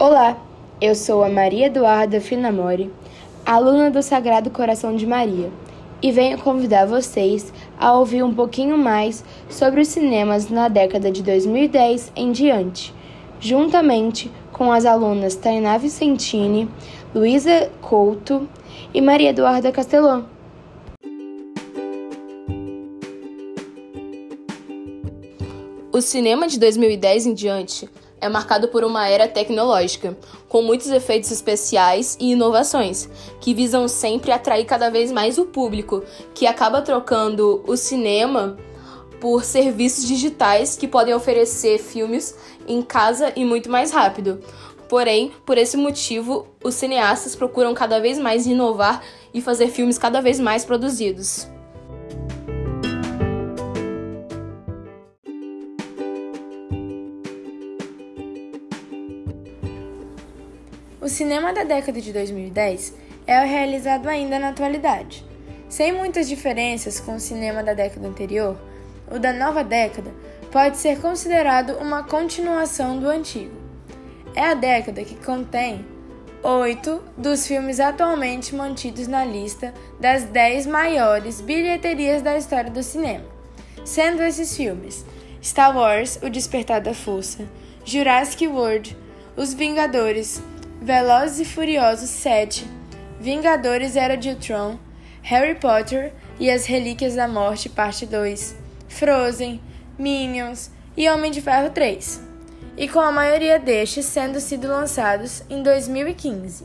Olá, eu sou a Maria Eduarda Finamori, aluna do Sagrado Coração de Maria, e venho convidar vocês a ouvir um pouquinho mais sobre os cinemas na década de 2010 em diante, juntamente com as alunas Tainá Vicentini, Luísa Couto e Maria Eduarda Castelão. O cinema de 2010 em diante é marcado por uma era tecnológica, com muitos efeitos especiais e inovações, que visam sempre atrair cada vez mais o público, que acaba trocando o cinema por serviços digitais que podem oferecer filmes em casa e muito mais rápido. Porém, por esse motivo, os cineastas procuram cada vez mais inovar e fazer filmes cada vez mais produzidos. Cinema da década de 2010 é realizado ainda na atualidade. Sem muitas diferenças com o cinema da década anterior, o da nova década pode ser considerado uma continuação do antigo. É a década que contém oito dos filmes atualmente mantidos na lista das dez maiores bilheterias da história do cinema, sendo esses filmes Star Wars: O Despertar da Força, Jurassic World, Os Vingadores, Velozes e Furiosos 7, Vingadores Era de Ultron, Harry Potter e as Relíquias da Morte Parte 2, Frozen, Minions e Homem de Ferro 3, e com a maioria destes sendo sido lançados em 2015.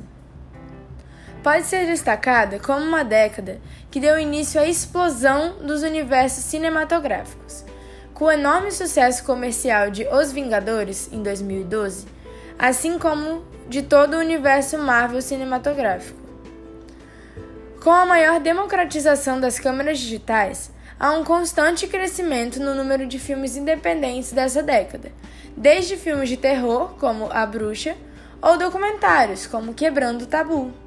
Pode ser destacada como uma década que deu início à explosão dos universos cinematográficos. Com o enorme sucesso comercial de Os Vingadores em 2012, assim como de todo o universo Marvel cinematográfico. Com a maior democratização das câmeras digitais, há um constante crescimento no número de filmes independentes dessa década, desde filmes de terror, como A Bruxa, ou documentários, como Quebrando o Tabu.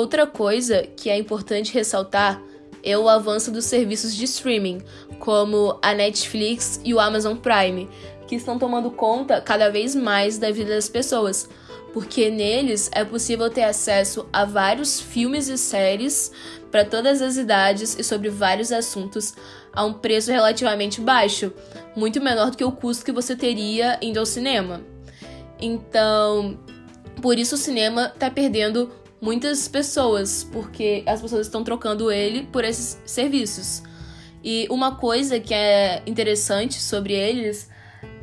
Outra coisa que é importante ressaltar é o avanço dos serviços de streaming, como a Netflix e o Amazon Prime, que estão tomando conta cada vez mais da vida das pessoas, porque neles é possível ter acesso a vários filmes e séries para todas as idades e sobre vários assuntos a um preço relativamente baixo, muito menor do que o custo que você teria indo ao cinema. Então, por isso o cinema está perdendo muitas pessoas, porque as pessoas estão trocando ele por esses serviços. E uma coisa que é interessante sobre eles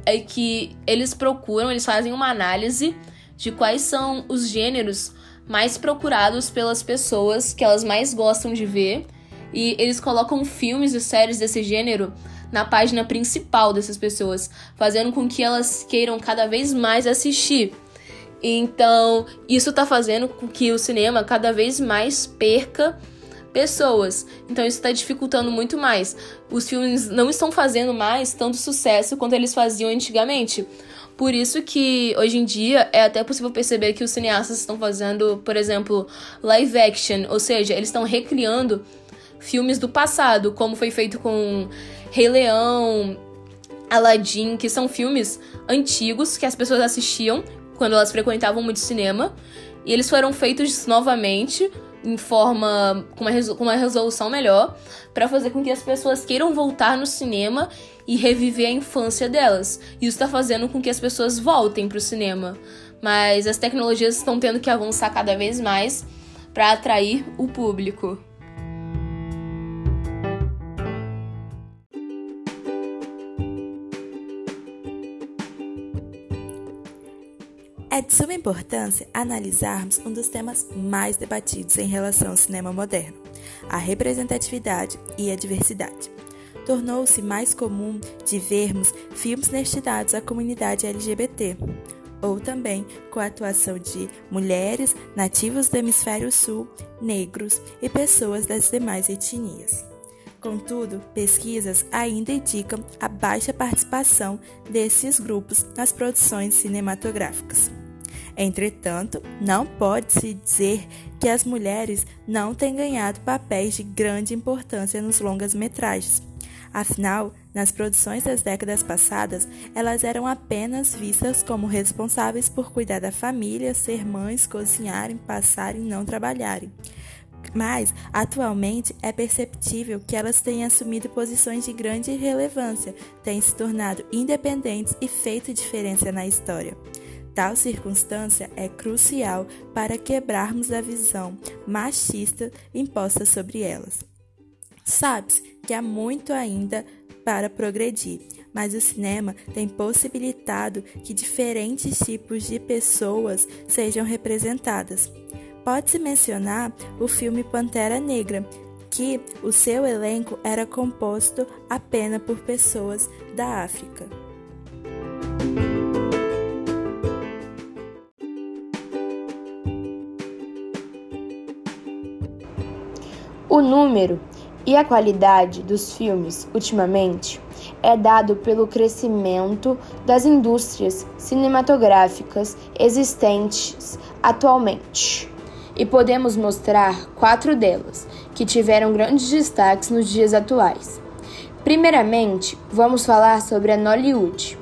é que eles procuram, eles fazem uma análise de quais são os gêneros mais procurados pelas pessoas que elas mais gostam de ver e eles colocam filmes e séries desse gênero na página principal dessas pessoas, fazendo com que elas queiram cada vez mais assistir. Então, isso está fazendo com que o cinema cada vez mais perca pessoas. Então, isso está dificultando muito mais. Os filmes não estão fazendo mais tanto sucesso quanto eles faziam antigamente. Por isso que hoje em dia é até possível perceber que os cineastas estão fazendo, por exemplo, live action, ou seja, eles estão recriando filmes do passado, como foi feito com Rei Leão, Aladdin, que são filmes antigos que as pessoas assistiam quando elas frequentavam muito cinema. E eles foram feitos novamente em forma com uma, com uma resolução melhor para fazer com que as pessoas queiram voltar no cinema e reviver a infância delas. Isso está fazendo com que as pessoas voltem para o cinema. Mas as tecnologias estão tendo que avançar cada vez mais para atrair o público. É de suma importância analisarmos um dos temas mais debatidos em relação ao cinema moderno, a representatividade e a diversidade. Tornou-se mais comum de vermos filmes destinados à comunidade LGBT, ou também com a atuação de mulheres, nativos do hemisfério sul, negros e pessoas das demais etnias. Contudo, pesquisas ainda indicam a baixa participação desses grupos nas produções cinematográficas. Entretanto, não pode-se dizer que as mulheres não têm ganhado papéis de grande importância nos longas-metragens. Afinal, nas produções das décadas passadas, elas eram apenas vistas como responsáveis por cuidar da família, ser mães, cozinharem, passarem e não trabalharem. Mas, atualmente, é perceptível que elas têm assumido posições de grande relevância, têm se tornado independentes e feito diferença na história. Tal circunstância é crucial para quebrarmos a visão machista imposta sobre elas. Sabe-se que há muito ainda para progredir, mas o cinema tem possibilitado que diferentes tipos de pessoas sejam representadas. Pode-se mencionar o filme Pantera Negra, que o seu elenco era composto apenas por pessoas da África. O número e a qualidade dos filmes, ultimamente, é dado pelo crescimento das indústrias cinematográficas existentes atualmente. E podemos mostrar quatro delas, que tiveram grandes destaques nos dias atuais. Primeiramente, vamos falar sobre a Nollywood.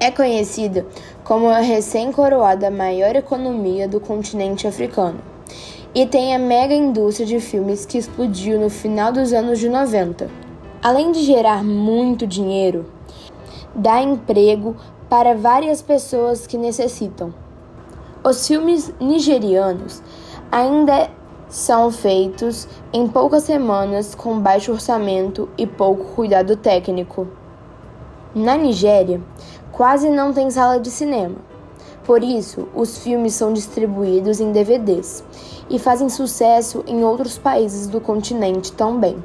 É conhecida como a recém-coroada maior economia do continente africano e tem a mega indústria de filmes que explodiu no final dos anos de 90. Além de gerar muito dinheiro, dá emprego para várias pessoas que necessitam. Os filmes nigerianos ainda são feitos em poucas semanas com baixo orçamento e pouco cuidado técnico. Na Nigéria, quase não tem sala de cinema. Por isso, os filmes são distribuídos em DVDs e fazem sucesso em outros países do continente também.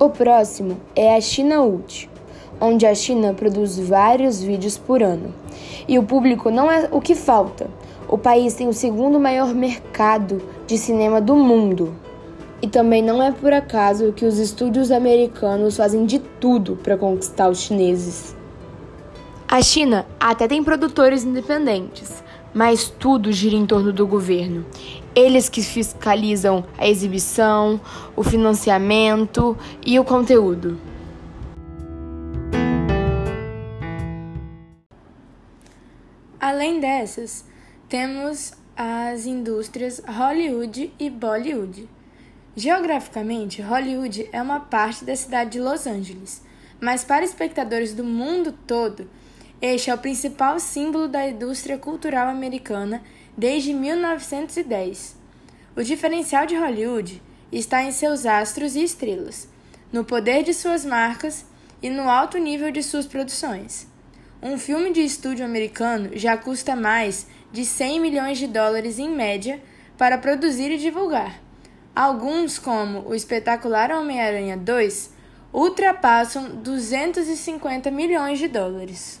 O próximo é a China Ult, onde a China produz vários vídeos por ano. E o público não é o que falta. O país tem o segundo maior mercado de cinema do mundo. E também não é por acaso que os estúdios americanos fazem de tudo para conquistar os chineses. A China até tem produtores independentes, mas tudo gira em torno do governo. Eles que fiscalizam a exibição, o financiamento e o conteúdo. Além dessas, temos as indústrias Hollywood e Bollywood Geograficamente, Hollywood é uma parte da cidade de Los Angeles, mas para espectadores do mundo todo, este é o principal símbolo da indústria cultural americana desde 1910. O diferencial de Hollywood está em seus astros e estrelas, no poder de suas marcas e no alto nível de suas produções. Um filme de estúdio americano já custa mais de 100 milhões de dólares em média para produzir e divulgar. Alguns, como o espetacular Homem-Aranha 2, ultrapassam 250 milhões de dólares.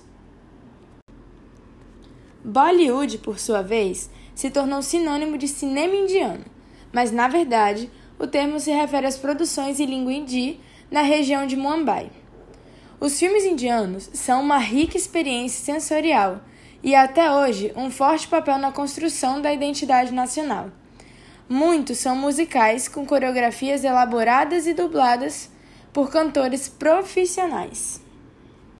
Bollywood, por sua vez, se tornou sinônimo de cinema indiano, mas na verdade o termo se refere às produções em língua hindi na região de Mumbai. Os filmes indianos são uma rica experiência sensorial e até hoje um forte papel na construção da identidade nacional. Muitos são musicais com coreografias elaboradas e dubladas por cantores profissionais.